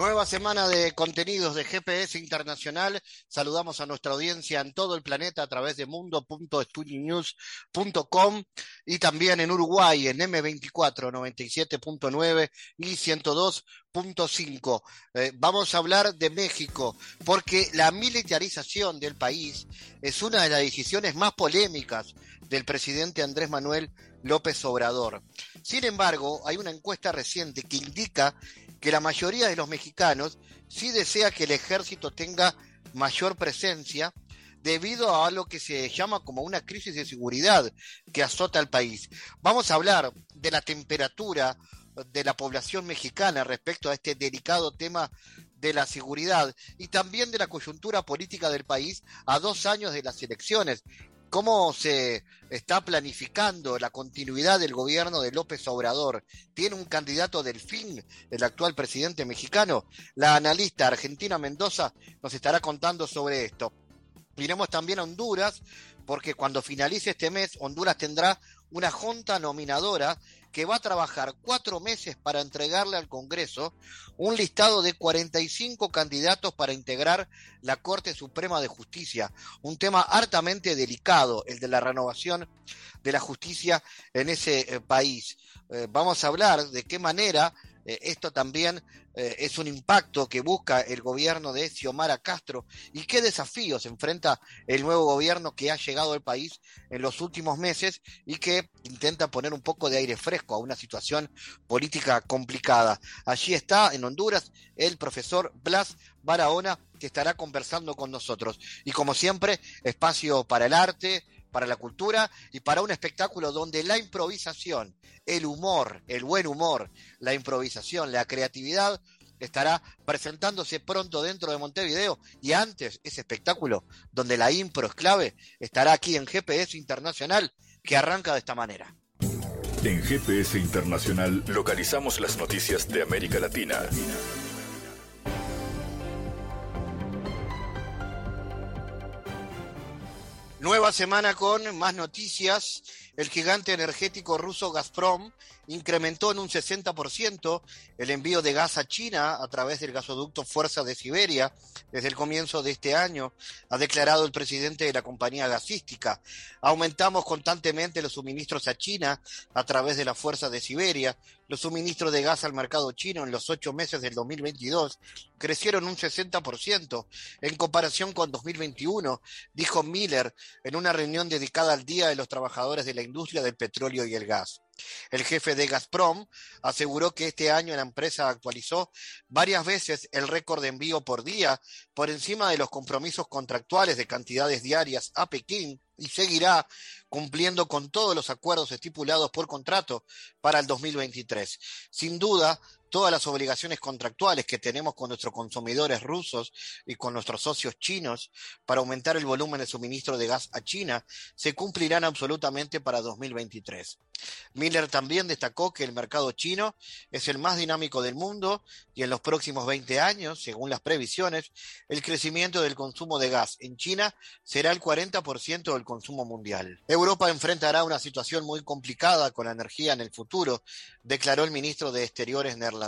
Nueva semana de contenidos de GPS Internacional. Saludamos a nuestra audiencia en todo el planeta a través de mundo.studionews.com y también en Uruguay en M24 97.9 y 102.5. Eh, vamos a hablar de México porque la militarización del país es una de las decisiones más polémicas del presidente Andrés Manuel López Obrador. Sin embargo, hay una encuesta reciente que indica que la mayoría de los mexicanos sí desea que el ejército tenga mayor presencia debido a lo que se llama como una crisis de seguridad que azota al país. Vamos a hablar de la temperatura de la población mexicana respecto a este delicado tema de la seguridad y también de la coyuntura política del país a dos años de las elecciones cómo se está planificando la continuidad del gobierno de López Obrador. ¿Tiene un candidato del fin el actual presidente mexicano? La analista Argentina Mendoza nos estará contando sobre esto. Iremos también a Honduras, porque cuando finalice este mes, Honduras tendrá una junta nominadora que va a trabajar cuatro meses para entregarle al Congreso un listado de 45 candidatos para integrar la Corte Suprema de Justicia, un tema hartamente delicado, el de la renovación de la justicia en ese eh, país. Eh, vamos a hablar de qué manera eh, esto también eh, es un impacto que busca el gobierno de Xiomara Castro y qué desafíos enfrenta el nuevo gobierno que ha llegado al país en los últimos meses y que intenta poner un poco de aire fresco a una situación política complicada. Allí está, en Honduras, el profesor Blas Barahona, que estará conversando con nosotros. Y como siempre, espacio para el arte, para la cultura y para un espectáculo donde la improvisación, el humor, el buen humor, la improvisación, la creatividad estará presentándose pronto dentro de Montevideo y antes ese espectáculo donde la impro es clave estará aquí en GPS Internacional que arranca de esta manera. En GPS Internacional localizamos las noticias de América Latina. Nueva semana con más noticias. El gigante energético ruso Gazprom incrementó en un 60% el envío de gas a China a través del gasoducto Fuerza de Siberia desde el comienzo de este año, ha declarado el presidente de la compañía gasística. Aumentamos constantemente los suministros a China a través de la Fuerza de Siberia. Los suministros de gas al mercado chino en los ocho meses del 2022 crecieron un 60% en comparación con 2021, dijo Miller en una reunión dedicada al Día de los Trabajadores de la Industria del Petróleo y el Gas. El jefe de Gazprom aseguró que este año la empresa actualizó varias veces el récord de envío por día por encima de los compromisos contractuales de cantidades diarias a Pekín y seguirá cumpliendo con todos los acuerdos estipulados por contrato para el 2023. Sin duda, todas las obligaciones contractuales que tenemos con nuestros consumidores rusos y con nuestros socios chinos para aumentar el volumen de suministro de gas a China se cumplirán absolutamente para 2023. Miller también destacó que el mercado chino es el más dinámico del mundo y en los próximos 20 años, según las previsiones, el crecimiento del consumo de gas en China será el 40% del consumo mundial. Europa enfrentará una situación muy complicada con la energía en el futuro, declaró el ministro de Exteriores neerlandés.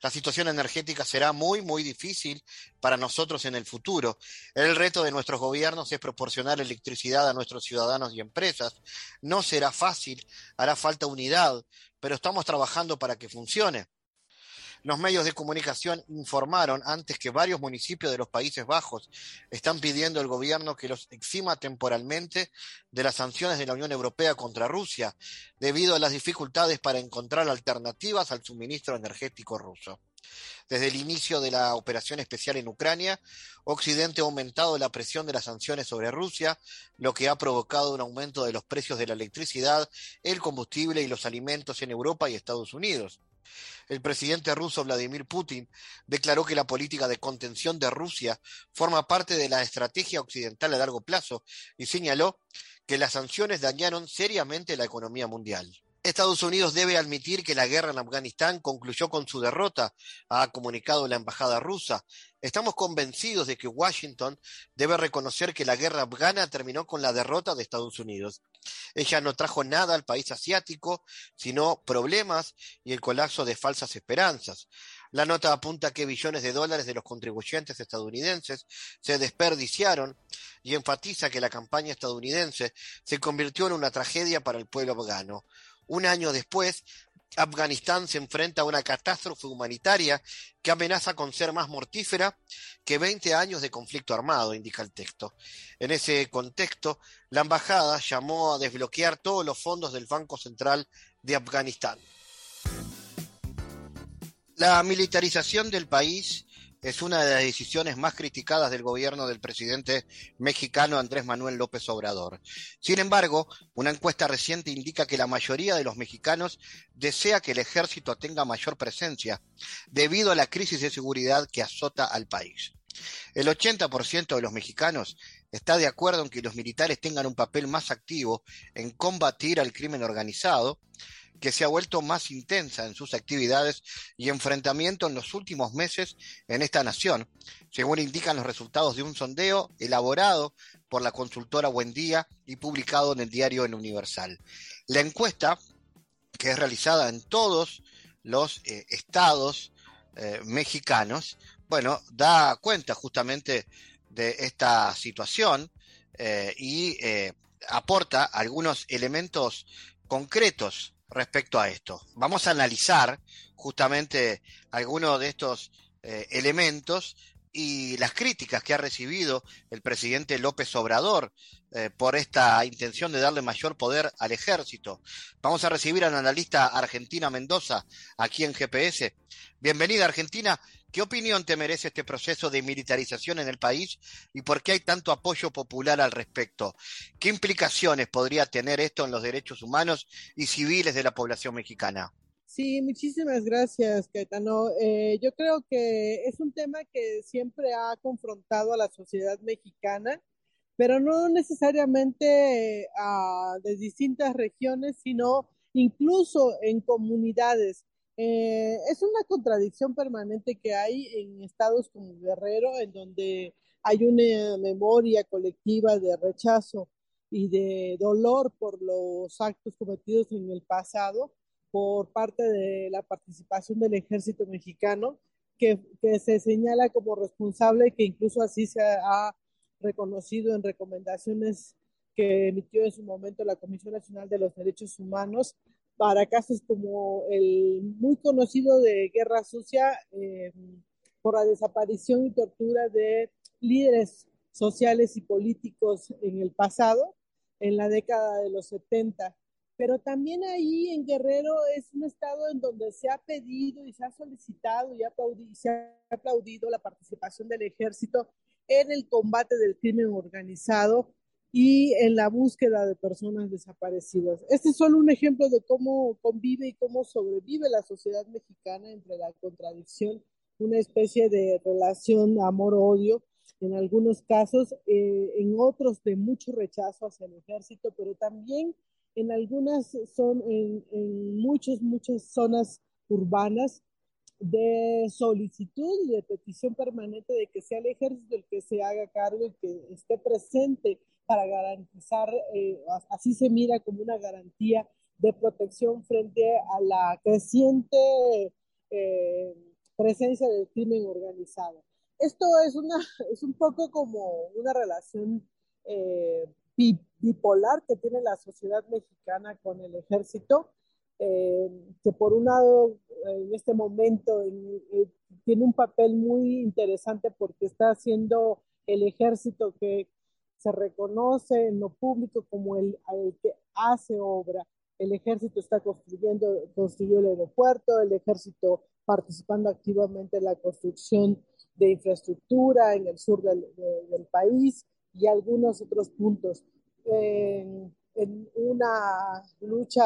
La situación energética será muy, muy difícil para nosotros en el futuro. El reto de nuestros gobiernos es proporcionar electricidad a nuestros ciudadanos y empresas. No será fácil, hará falta unidad, pero estamos trabajando para que funcione. Los medios de comunicación informaron antes que varios municipios de los Países Bajos están pidiendo al gobierno que los exima temporalmente de las sanciones de la Unión Europea contra Rusia, debido a las dificultades para encontrar alternativas al suministro energético ruso. Desde el inicio de la operación especial en Ucrania, Occidente ha aumentado la presión de las sanciones sobre Rusia, lo que ha provocado un aumento de los precios de la electricidad, el combustible y los alimentos en Europa y Estados Unidos. El presidente ruso Vladimir Putin declaró que la política de contención de Rusia forma parte de la estrategia occidental a largo plazo y señaló que las sanciones dañaron seriamente la economía mundial. Estados Unidos debe admitir que la guerra en Afganistán concluyó con su derrota, ha comunicado la embajada rusa. Estamos convencidos de que Washington debe reconocer que la guerra afgana terminó con la derrota de Estados Unidos. Ella no trajo nada al país asiático, sino problemas y el colapso de falsas esperanzas. La nota apunta que billones de dólares de los contribuyentes estadounidenses se desperdiciaron y enfatiza que la campaña estadounidense se convirtió en una tragedia para el pueblo afgano. Un año después, Afganistán se enfrenta a una catástrofe humanitaria que amenaza con ser más mortífera que 20 años de conflicto armado, indica el texto. En ese contexto, la embajada llamó a desbloquear todos los fondos del Banco Central de Afganistán. La militarización del país es una de las decisiones más criticadas del gobierno del presidente mexicano Andrés Manuel López Obrador. Sin embargo, una encuesta reciente indica que la mayoría de los mexicanos desea que el ejército tenga mayor presencia debido a la crisis de seguridad que azota al país. El 80% de los mexicanos está de acuerdo en que los militares tengan un papel más activo en combatir al crimen organizado que se ha vuelto más intensa en sus actividades y enfrentamiento en los últimos meses en esta nación, según indican los resultados de un sondeo elaborado por la consultora Buendía y publicado en el diario El Universal. La encuesta, que es realizada en todos los eh, estados eh, mexicanos, bueno, da cuenta justamente de esta situación eh, y aporta algunos elementos concretos respecto a esto. Vamos a analizar justamente algunos de estos eh, elementos y las críticas que ha recibido el presidente López Obrador eh, por esta intención de darle mayor poder al ejército. Vamos a recibir a la analista Argentina Mendoza aquí en GPS. Bienvenida Argentina. ¿Qué opinión te merece este proceso de militarización en el país y por qué hay tanto apoyo popular al respecto? ¿Qué implicaciones podría tener esto en los derechos humanos y civiles de la población mexicana? Sí, muchísimas gracias, Caetano. Eh, yo creo que es un tema que siempre ha confrontado a la sociedad mexicana, pero no necesariamente a, de distintas regiones, sino incluso en comunidades. Eh, es una contradicción permanente que hay en estados como Guerrero, en donde hay una memoria colectiva de rechazo y de dolor por los actos cometidos en el pasado por parte de la participación del ejército mexicano, que, que se señala como responsable, que incluso así se ha reconocido en recomendaciones que emitió en su momento la Comisión Nacional de los Derechos Humanos para casos como el muy conocido de Guerra Sucia eh, por la desaparición y tortura de líderes sociales y políticos en el pasado, en la década de los 70. Pero también ahí en Guerrero es un estado en donde se ha pedido y se ha solicitado y se ha aplaudido la participación del ejército en el combate del crimen organizado y en la búsqueda de personas desaparecidas. Este es solo un ejemplo de cómo convive y cómo sobrevive la sociedad mexicana entre la contradicción, una especie de relación amor-odio, en algunos casos, eh, en otros de mucho rechazo hacia el ejército, pero también en algunas son, en, en muchas, muchas zonas urbanas de solicitud y de petición permanente de que sea el ejército el que se haga cargo y que esté presente para garantizar, eh, así se mira como una garantía de protección frente a la creciente eh, presencia del crimen organizado. Esto es, una, es un poco como una relación eh, bipolar que tiene la sociedad mexicana con el ejército, que por un lado en este momento tiene un papel muy interesante porque está haciendo el ejército que se reconoce en lo público como el, que hace obra. El ejército está construyendo, construyó el aeropuerto, el ejército participando activamente en la construcción de infraestructura en el sur del, país y algunos otros puntos. En, en, una lucha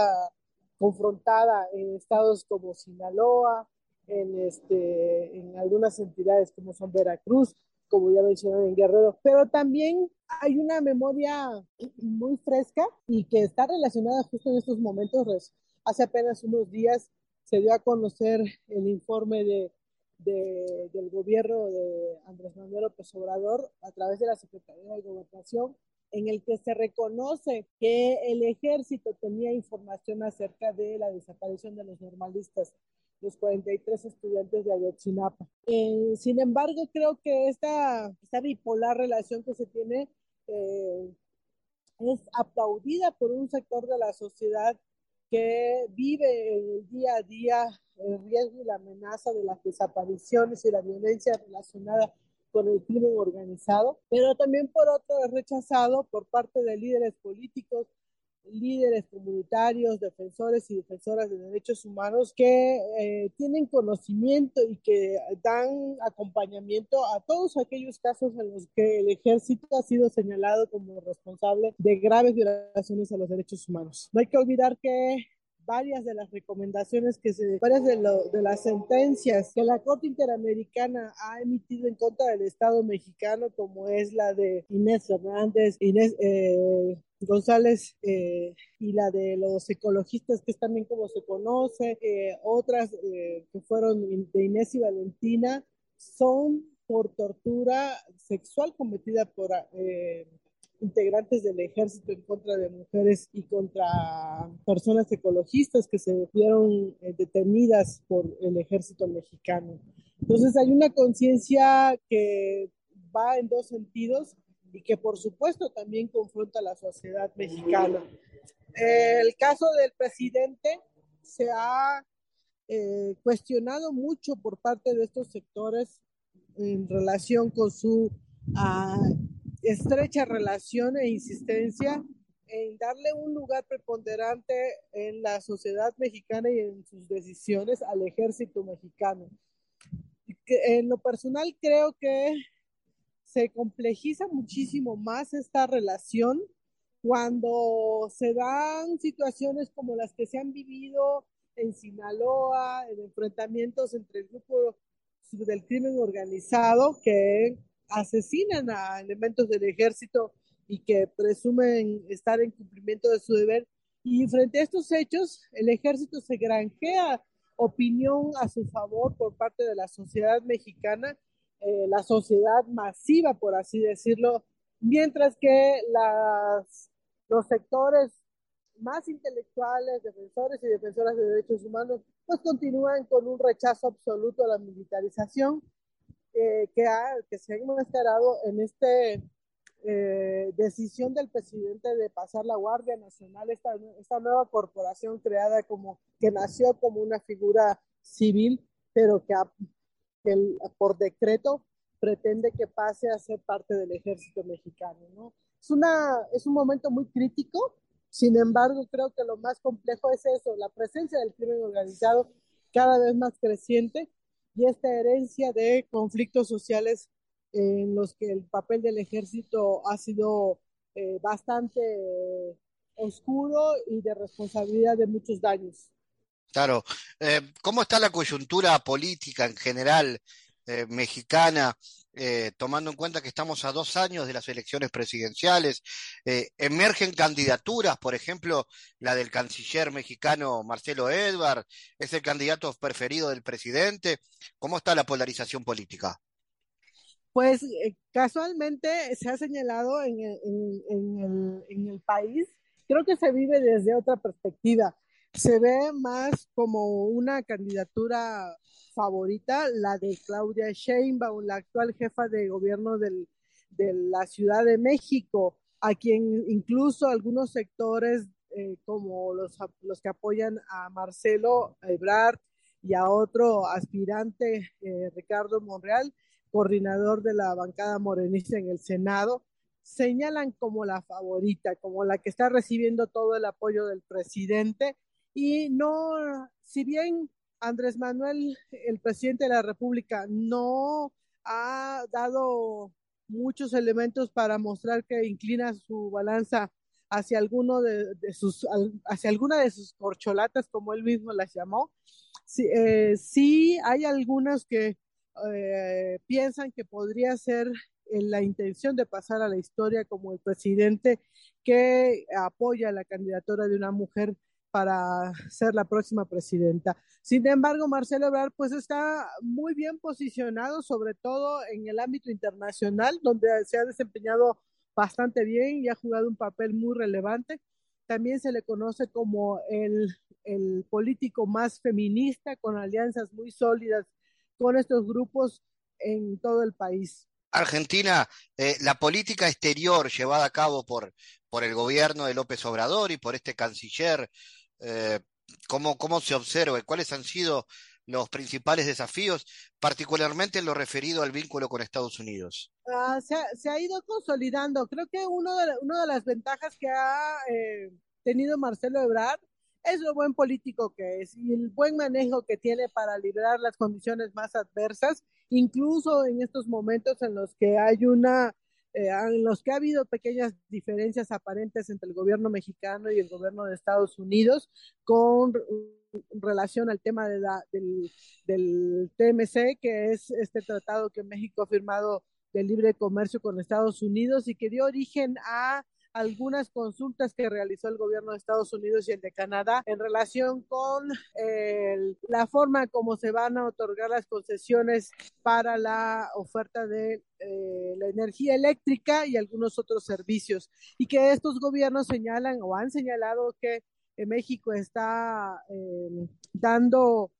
confrontada en estados como Sinaloa, en, este, en algunas entidades como son Veracruz, como ya mencioné en Guerrero, pero también hay una memoria muy fresca y que está relacionada justo en estos momentos. Hace apenas unos días se dio a conocer el informe de, del gobierno de Andrés Manuel López Obrador a través de la Secretaría de Gobernación, en el que se reconoce que el ejército tenía información acerca de la desaparición de los normalistas, los 43 estudiantes de Ayotzinapa. Eh, sin embargo, creo que esta, esta bipolar relación que se tiene eh, es aplaudida por un sector de la sociedad que vive el día a día el riesgo y la amenaza de las desapariciones y la violencia relacionada con el crimen organizado, pero también por otro es rechazado por parte de líderes políticos, líderes comunitarios, defensores y defensoras de derechos humanos que eh, tienen conocimiento y que dan acompañamiento a todos aquellos casos en los que el ejército ha sido señalado como responsable de graves violaciones a los derechos humanos. No hay que olvidar que varias de las recomendaciones que se, varias de, las sentencias que la Corte Interamericana ha emitido en contra del Estado mexicano, como es la de Inés Fernández, Inés eh, González eh, y la de los ecologistas, que es también como se conoce, eh, otras que fueron de Inés y Valentina, son por tortura sexual cometida por integrantes del ejército en contra de mujeres y contra personas ecologistas que se vieron eh, detenidas por el ejército mexicano. Entonces hay una conciencia que va en dos sentidos y que por supuesto también confronta a la sociedad mexicana. el caso del presidente se ha eh, cuestionado mucho por parte de estos sectores en relación con su uh, estrecha relación e insistencia en darle un lugar preponderante en la sociedad mexicana y en sus decisiones al ejército mexicano. En lo personal creo que se complejiza muchísimo más esta relación cuando se dan situaciones como las que se han vivido en Sinaloa, en enfrentamientos entre el grupo del crimen organizado, que asesinan a elementos del ejército y que presumen estar en cumplimiento de su deber. Y frente a estos hechos, el ejército se granjea opinión a su favor por parte de la sociedad mexicana, eh, la sociedad masiva, por así decirlo, mientras que las, los sectores más intelectuales, defensores y defensoras de derechos humanos, pues continúan con un rechazo absoluto a la militarización eh, que, ha, que se ha enmascarado en esta eh, decisión del presidente de pasar la Guardia Nacional, esta, esta nueva corporación creada como que nació como una figura civil, pero que, por decreto pretende que pase a ser parte del ejército mexicano. ¿no? Es, una, es un momento muy crítico, sin embargo, creo que lo más complejo es eso, la presencia del crimen organizado cada vez más creciente y esta herencia de conflictos sociales en los que el papel del ejército ha sido eh, bastante oscuro y de responsabilidad de muchos daños. Claro. Eh, ¿Cómo está la coyuntura política en general eh, mexicana, eh, tomando en cuenta que estamos a dos años de las elecciones presidenciales, eh, emergen candidaturas, por ejemplo, la del canciller mexicano Marcelo Edward, es el candidato preferido del presidente. ¿Cómo está la polarización política? Pues casualmente se ha señalado en, en el país, creo que se vive desde otra perspectiva. Se ve más como una candidatura favorita, la de Claudia Sheinbaum, la actual jefa de gobierno de la Ciudad de México, a quien incluso algunos sectores eh, como los, los que apoyan a Marcelo Ebrard y a otro aspirante, eh, Ricardo Monreal, coordinador de la bancada morenista en el Senado, señalan como la favorita, como la que está recibiendo todo el apoyo del presidente y no, si bien Andrés Manuel, el presidente de la República, no ha dado muchos elementos para mostrar que inclina su balanza hacia alguno de, sus hacia alguna de sus corcholatas como él mismo las llamó sí, eh, hay algunas que eh, piensan que podría ser la intención de pasar a la historia como el presidente que apoya la candidatura de una mujer para ser la próxima presidenta. Sin embargo, Marcelo Ebrard pues está muy bien posicionado, sobre todo en el ámbito internacional, donde se ha desempeñado bastante bien y ha jugado un papel muy relevante. También se le conoce como el, el político más feminista, con alianzas muy sólidas con estos grupos en todo el país. Argentina, eh, la política exterior llevada a cabo por, por el gobierno de López Obrador y por este canciller, eh, ¿cómo, ¿cómo se observa? ¿Cuáles han sido los principales desafíos, particularmente en lo referido al vínculo con Estados Unidos? Ah, se, ha, se, ha, ido consolidando. Creo que uno de, una de las ventajas que ha eh, tenido Marcelo Ebrard es lo buen político que es y el buen manejo que tiene para liberar las condiciones más adversas, incluso en estos momentos en los que hay una, eh, en los que ha habido pequeñas diferencias aparentes entre el gobierno mexicano y el gobierno de Estados Unidos con relación al tema de la, del, del TMC, que es este tratado que México ha firmado de libre comercio con Estados Unidos y que dio origen a algunas consultas que realizó el gobierno de Estados Unidos y el de Canadá en relación con eh, la forma como se van a otorgar las concesiones para la oferta de eh, la energía eléctrica y algunos otros servicios. Y que estos gobiernos señalan o han señalado que México está eh, dando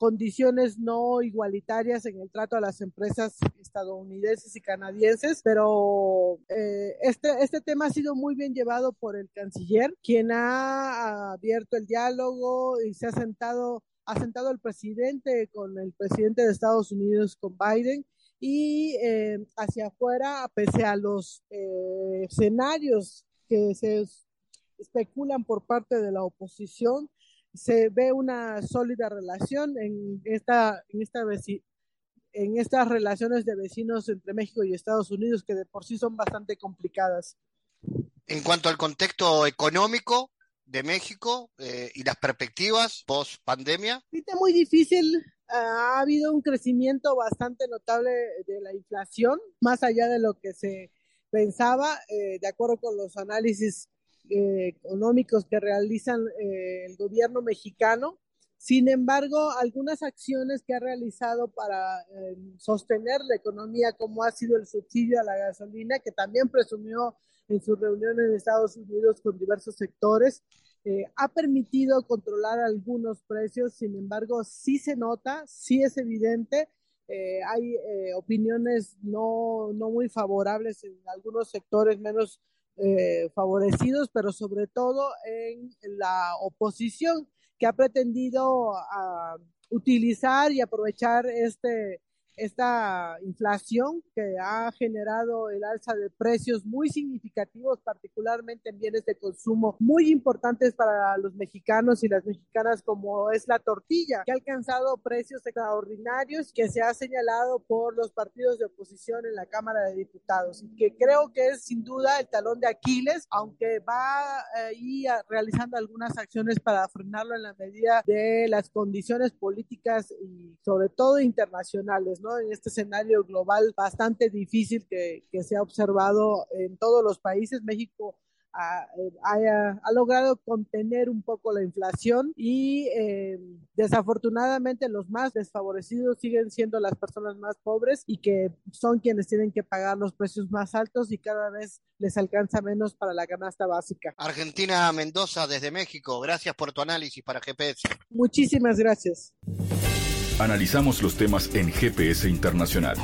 condiciones no igualitarias en el trato a las empresas estadounidenses y canadienses, pero eh, este, este tema ha sido muy bien llevado por el canciller, quien ha abierto el diálogo y se ha sentado, ha sentado el presidente con el presidente de Estados Unidos, con Biden, y eh, hacia afuera, pese a los eh, escenarios que se especulan por parte de la oposición, se ve una sólida relación en esta, en esta en estas relaciones de vecinos entre México y Estados Unidos que de por sí son bastante complicadas. En cuanto al contexto económico de México eh, y las perspectivas post pandemia. Es muy difícil. ha habido un crecimiento bastante notable de la inflación, más allá de lo que se pensaba, eh, de acuerdo con los análisis eh, económicos que realizan eh, el gobierno mexicano. Sin embargo, algunas acciones que ha realizado para eh, sostener la economía, como ha sido el subsidio a la gasolina, que también presumió en su reunión en Estados Unidos con diversos sectores, eh, ha permitido controlar algunos precios. Sin embargo, sí se nota, sí es evidente. Eh, hay eh, opiniones no, no muy favorables en algunos sectores menos eh, favorecidos, pero sobre todo en la oposición que ha pretendido uh, utilizar y aprovechar este, esta inflación que ha generado el alza de precios muy significativos, particularmente en bienes de consumo muy importantes para los mexicanos y las mexicanas, como es la tortilla, que ha alcanzado precios extraordinarios que se ha señalado por los partidos de oposición en la Cámara de Diputados y que creo que es sin duda el talón de Aquiles, aunque va ahí eh, realizando algunas acciones para frenarlo en la medida de las condiciones políticas y sobre todo internacionales, ¿no? En este escenario global bastante difícil que, que se ha observado en todos los países. México ha, ha, ha, logrado contener un poco la inflación y eh, desafortunadamente los más desfavorecidos siguen siendo las personas más pobres y que son quienes tienen que pagar los precios más altos y cada vez les alcanza menos para la canasta básica. Argentina Mendoza desde México, gracias por tu análisis para GPS. Muchísimas gracias. Analizamos los temas en GPS Internacional.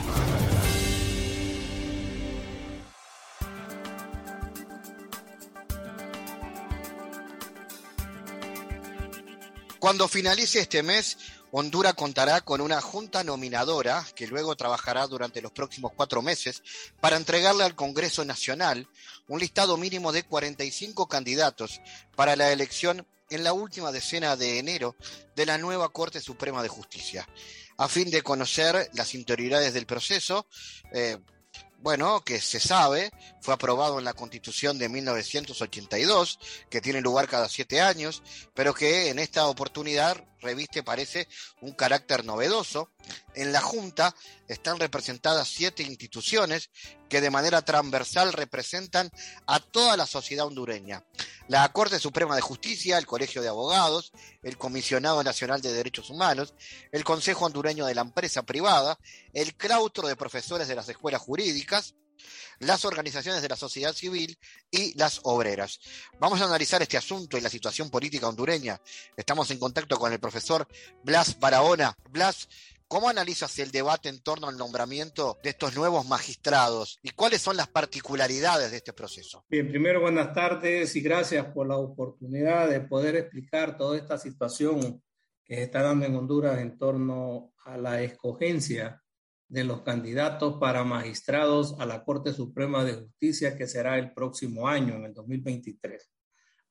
Cuando finalice este mes, Honduras contará con una junta nominadora que luego trabajará durante los próximos cuatro meses para entregarle al Congreso Nacional un listado mínimo de 45 candidatos para la elección en la última decena de enero de la nueva Corte Suprema de Justicia, a fin de conocer las interioridades del proceso. Eh, bueno, que se sabe, fue aprobado en la Constitución de 1982, que tiene lugar cada siete años, pero que en esta oportunidad reviste, parece, un carácter novedoso. En la Junta están representadas siete instituciones que de manera transversal representan a toda la sociedad hondureña. La Corte Suprema de Justicia, el Colegio de Abogados, el Comisionado Nacional de Derechos Humanos, el Consejo Hondureño de la Empresa Privada, el claustro de profesores de las escuelas jurídicas, las organizaciones de la sociedad civil y las obreras. Vamos a analizar este asunto y la situación política hondureña. Estamos en contacto con el profesor Blas Barahona. Blas, ¿cómo analizas el debate en torno al nombramiento de estos nuevos magistrados y cuáles son las particularidades de este proceso? Bien, primero buenas tardes y gracias por la oportunidad de poder explicar toda esta situación que se está dando en Honduras en torno a la escogencia de los candidatos para magistrados a la Corte Suprema de Justicia, que será el próximo año, en el 2023.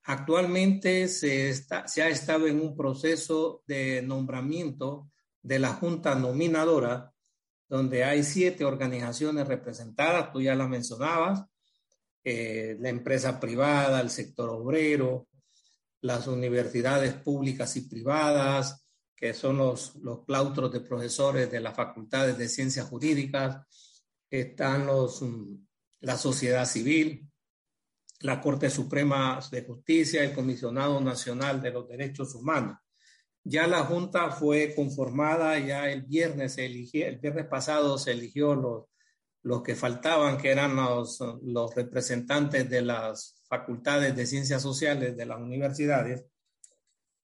Actualmente se, se ha estado en un proceso de nombramiento de la Junta Nominadora, donde hay siete organizaciones representadas, tú ya las mencionabas, eh, la empresa privada, el sector obrero, las universidades públicas y privadas, que son los, los claustros de profesores de las facultades de ciencias jurídicas, están los, mm, la sociedad civil, la Corte Suprema de Justicia, el Comisionado Nacional de los Derechos Humanos. Ya la Junta fue conformada, ya el viernes el viernes pasado se eligió los, los que faltaban, que eran los, los representantes de las facultades de ciencias sociales de las universidades,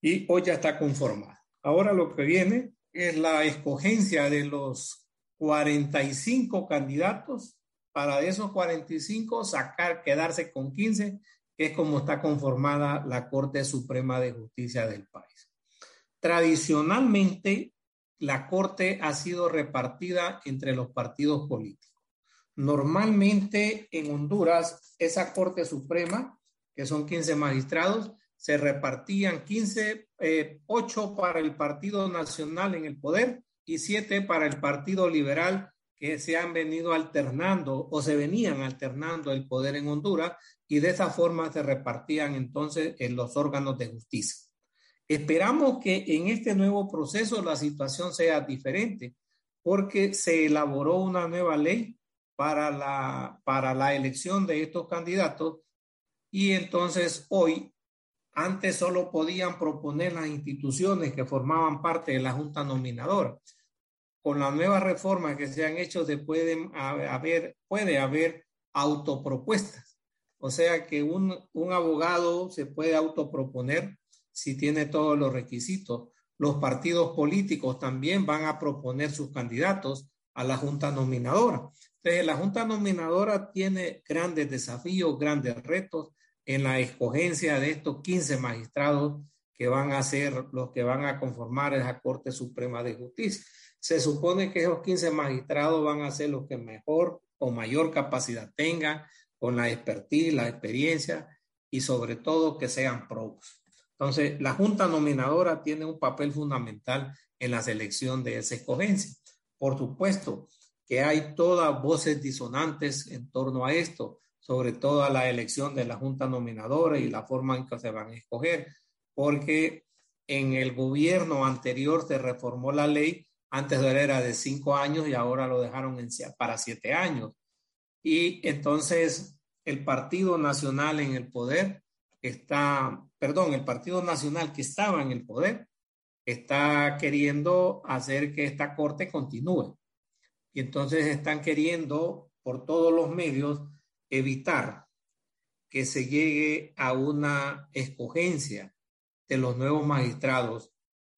y hoy ya está conformada. Ahora lo que viene es la escogencia de los 45 candidatos para de esos 45 sacar, quedarse con 15, que es como está conformada la Corte Suprema de Justicia del país. Tradicionalmente, la Corte ha sido repartida entre los partidos políticos. Normalmente en Honduras, esa Corte Suprema, que son 15 magistrados, se repartían 15, eh, 8 para el Partido Nacional en el poder y 7 para el Partido Liberal que se han venido alternando o se venían alternando el poder en Honduras y de esa forma se repartían entonces en los órganos de justicia. Esperamos que en este nuevo proceso la situación sea diferente porque se elaboró una nueva ley para la, para la elección de estos candidatos y entonces hoy antes solo podían proponer las instituciones que formaban parte de la Junta Nominadora. Con la nueva reforma que se han hecho, se pueden haber, puede haber autopropuestas. O sea que un, un abogado se puede autoproponer si tiene todos los requisitos. Los partidos políticos también van a proponer sus candidatos a la Junta Nominadora. Entonces, la Junta Nominadora tiene grandes desafíos, grandes retos en la escogencia de estos 15 magistrados que van a ser los que van a conformar esa Corte Suprema de Justicia. Se supone que esos 15 magistrados van a ser los que mejor o mayor capacidad tengan, con la expertise, la experiencia y sobre todo que sean probos. Entonces, la Junta Nominadora tiene un papel fundamental en la selección de esa escogencia. Por supuesto que hay todas voces disonantes en torno a esto sobre todo a la elección de la Junta Nominadora y la forma en que se van a escoger, porque en el gobierno anterior se reformó la ley, antes era de cinco años y ahora lo dejaron para siete años. Y entonces el Partido Nacional en el poder está, perdón, el Partido Nacional que estaba en el poder está queriendo hacer que esta corte continúe. Y entonces están queriendo por todos los medios evitar que se llegue a una escogencia de los nuevos magistrados,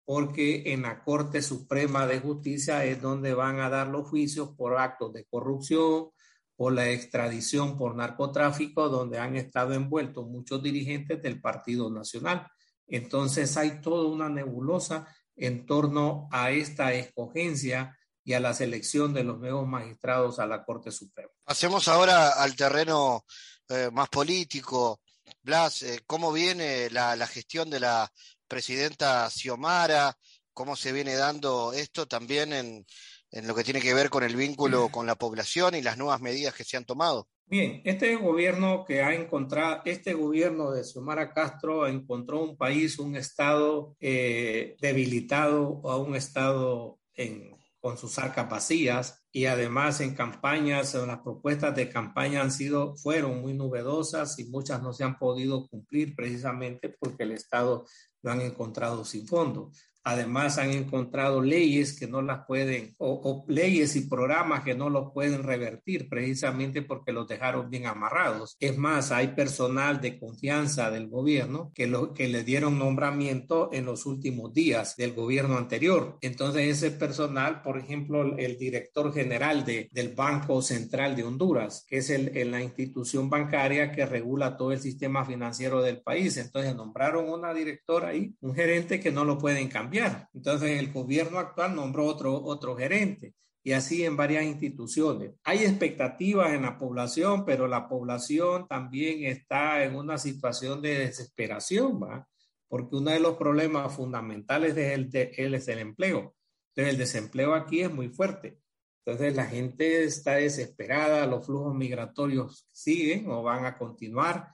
porque en la Corte Suprema de Justicia es donde van a dar los juicios por actos de corrupción, por la extradición por narcotráfico, donde han estado envueltos muchos dirigentes del Partido Nacional. Entonces hay toda una nebulosa en torno a esta escogencia y a la selección de los nuevos magistrados a la Corte Suprema. Pasemos ahora al terreno eh, más político. Blas, eh, ¿cómo viene la, la, gestión de la presidenta Xiomara? ¿Cómo se viene dando esto también en, en lo que tiene que ver con el vínculo con la población y las nuevas medidas que se han tomado. Bien, este gobierno que ha encontrado, este gobierno de Xiomara Castro encontró un país, un estado eh, debilitado o un estado en, con sus arcas vacías y además en campañas, en las propuestas de campaña han sido, fueron muy novedosas y muchas no se han podido cumplir precisamente porque el Estado lo han encontrado sin fondo. Además, han encontrado leyes que no las pueden, o, leyes y programas que no los pueden revertir precisamente porque los dejaron bien amarrados. Es más, hay personal de confianza del gobierno que, lo, que le dieron nombramiento en los últimos días del gobierno anterior. Entonces, ese personal, por ejemplo, el director general de, del Banco Central de Honduras, que es el, la institución bancaria que regula todo el sistema financiero del país. Entonces, nombraron una directora un gerente que no lo pueden cambiar entonces el gobierno actual nombró otro, otro gerente y así en varias instituciones. Hay expectativas en la población, pero la población también está en una situación de desesperación, ¿va? Porque uno de los problemas fundamentales de él es el empleo. Entonces el desempleo aquí es muy fuerte. Entonces la gente está desesperada, los flujos migratorios siguen o van a continuar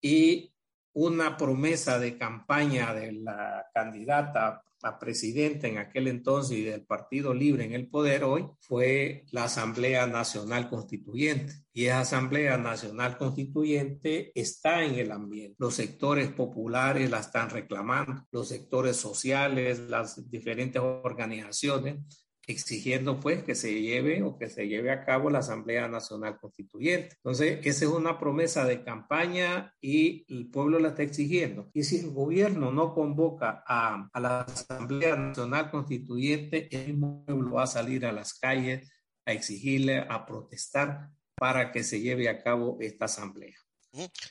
y una promesa de campaña de la candidata a presidenta en aquel entonces y del Partido Libre en el poder hoy fue la Asamblea Nacional Constituyente. Y esa Asamblea Nacional Constituyente está en el ambiente. Los sectores populares la están reclamando, los sectores sociales, las diferentes organizaciones exigiendo pues que se lleve o que se lleve a cabo la Asamblea Nacional Constituyente. Entonces, esa es una promesa de campaña y el pueblo la está exigiendo. Y si el gobierno no convoca a, a la Asamblea Nacional Constituyente, el pueblo va a salir a las calles a exigirle, a protestar para que se lleve a cabo esta asamblea.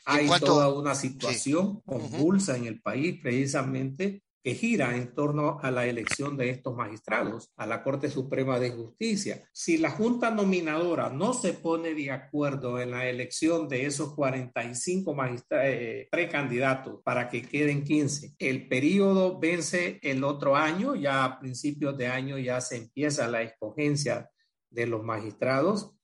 Hay toda una situación convulsa en el país precisamente que gira en torno a la elección de estos magistrados a la Corte Suprema de Justicia. Si la Junta Nominadora no se pone de acuerdo en la elección de esos 45 eh, precandidatos para que queden 15, el periodo vence el otro año, ya a principios de año ya se empieza la escogencia de los magistrados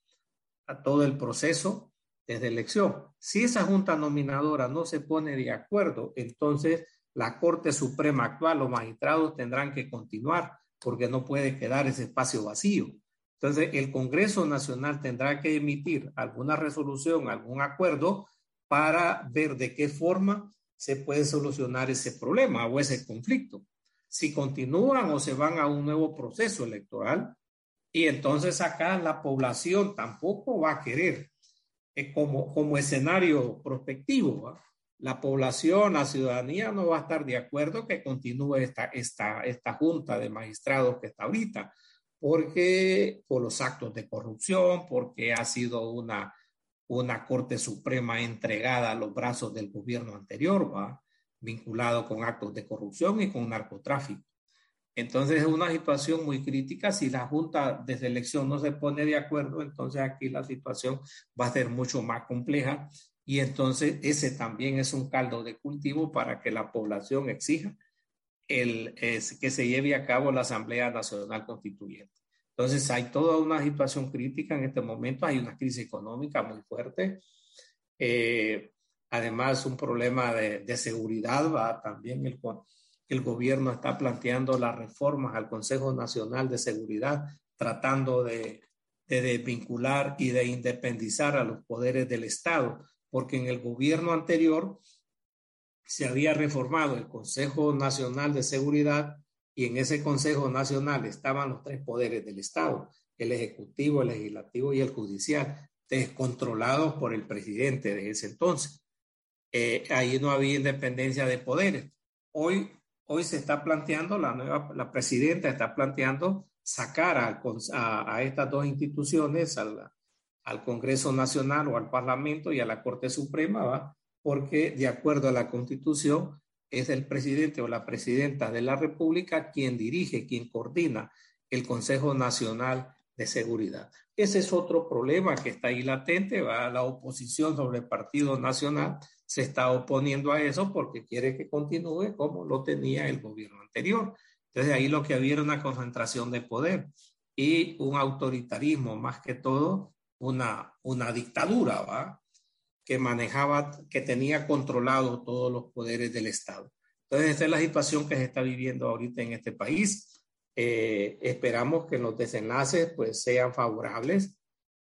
a todo el proceso desde elección. Si esa Junta Nominadora no se pone de acuerdo, entonces la Corte Suprema actual, los magistrados tendrán que continuar porque no puede quedar ese espacio vacío. Entonces, el Congreso Nacional tendrá que emitir alguna resolución, algún acuerdo para ver de qué forma se puede solucionar ese problema o ese conflicto. Si continúan o se van a un nuevo proceso electoral, y entonces acá la población tampoco va a querer eh, como, como escenario prospectivo la población, la ciudadanía no va a estar de acuerdo que continúe esta, esta, esta junta de magistrados que está ahorita, porque por los actos de corrupción, porque ha sido una, una Corte Suprema entregada a los brazos del gobierno anterior, ¿va? vinculado con actos de corrupción y con narcotráfico. Entonces es una situación muy crítica. Si la Junta de Selección no se pone de acuerdo, entonces aquí la situación va a ser mucho más compleja y entonces ese también es un caldo de cultivo para que la población exija el, es, que se lleve a cabo la Asamblea Nacional Constituyente. Entonces hay toda una situación crítica en este momento, hay una crisis económica muy fuerte, eh, además un problema de, de seguridad, va también el, el gobierno está planteando las reformas al Consejo Nacional de Seguridad, tratando de, de desvincular y de independizar a los poderes del Estado porque en el gobierno anterior se había reformado el Consejo Nacional de Seguridad y en ese Consejo Nacional estaban los tres poderes del Estado, el Ejecutivo, el Legislativo y el Judicial, descontrolados por el presidente de ese entonces. Eh, ahí no había independencia de poderes. Hoy, hoy se está planteando, la nueva, la presidenta está planteando sacar a, a, a estas dos instituciones, a la, al Congreso Nacional o al Parlamento y a la Corte Suprema, ¿va? porque de acuerdo a la Constitución es el presidente o la presidenta de la República quien dirige, quien coordina el Consejo Nacional de Seguridad. Ese es otro problema que está ahí latente, va la oposición sobre el Partido Nacional se está oponiendo a eso porque quiere que continúe como lo tenía el gobierno anterior. Entonces ahí lo que había era una concentración de poder y un autoritarismo, más que todo una, una dictadura, ¿va? que manejaba, que tenía controlado todos los poderes del Estado. Entonces, esta es la situación que se está viviendo ahorita en este país. Eh, esperamos que los desenlaces pues, sean favorables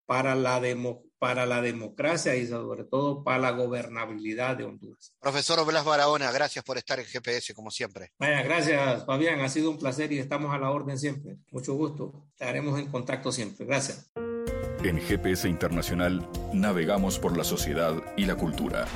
para la, demo, para la democracia y sobre todo para la gobernabilidad de Honduras. Profesor Blas Barahona, gracias por estar en GPS como siempre. Vaya, gracias Fabián, ha sido un placer y estamos a la orden siempre. Mucho gusto, estaremos en contacto siempre. Gracias. En GPS Internacional navegamos por la sociedad y la cultura.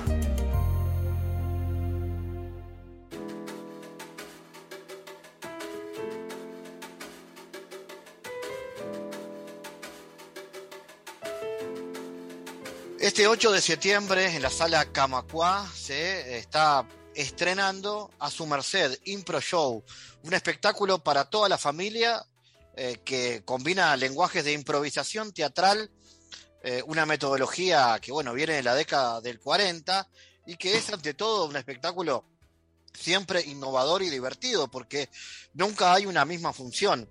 Este 8 de septiembre en la sala Camacuá se está estrenando a su merced Impro Show, un espectáculo para toda la familia eh, que combina lenguajes de improvisación teatral, eh, una metodología que bueno viene de la década del 40 y que es ante todo un espectáculo siempre innovador y divertido porque nunca hay una misma función,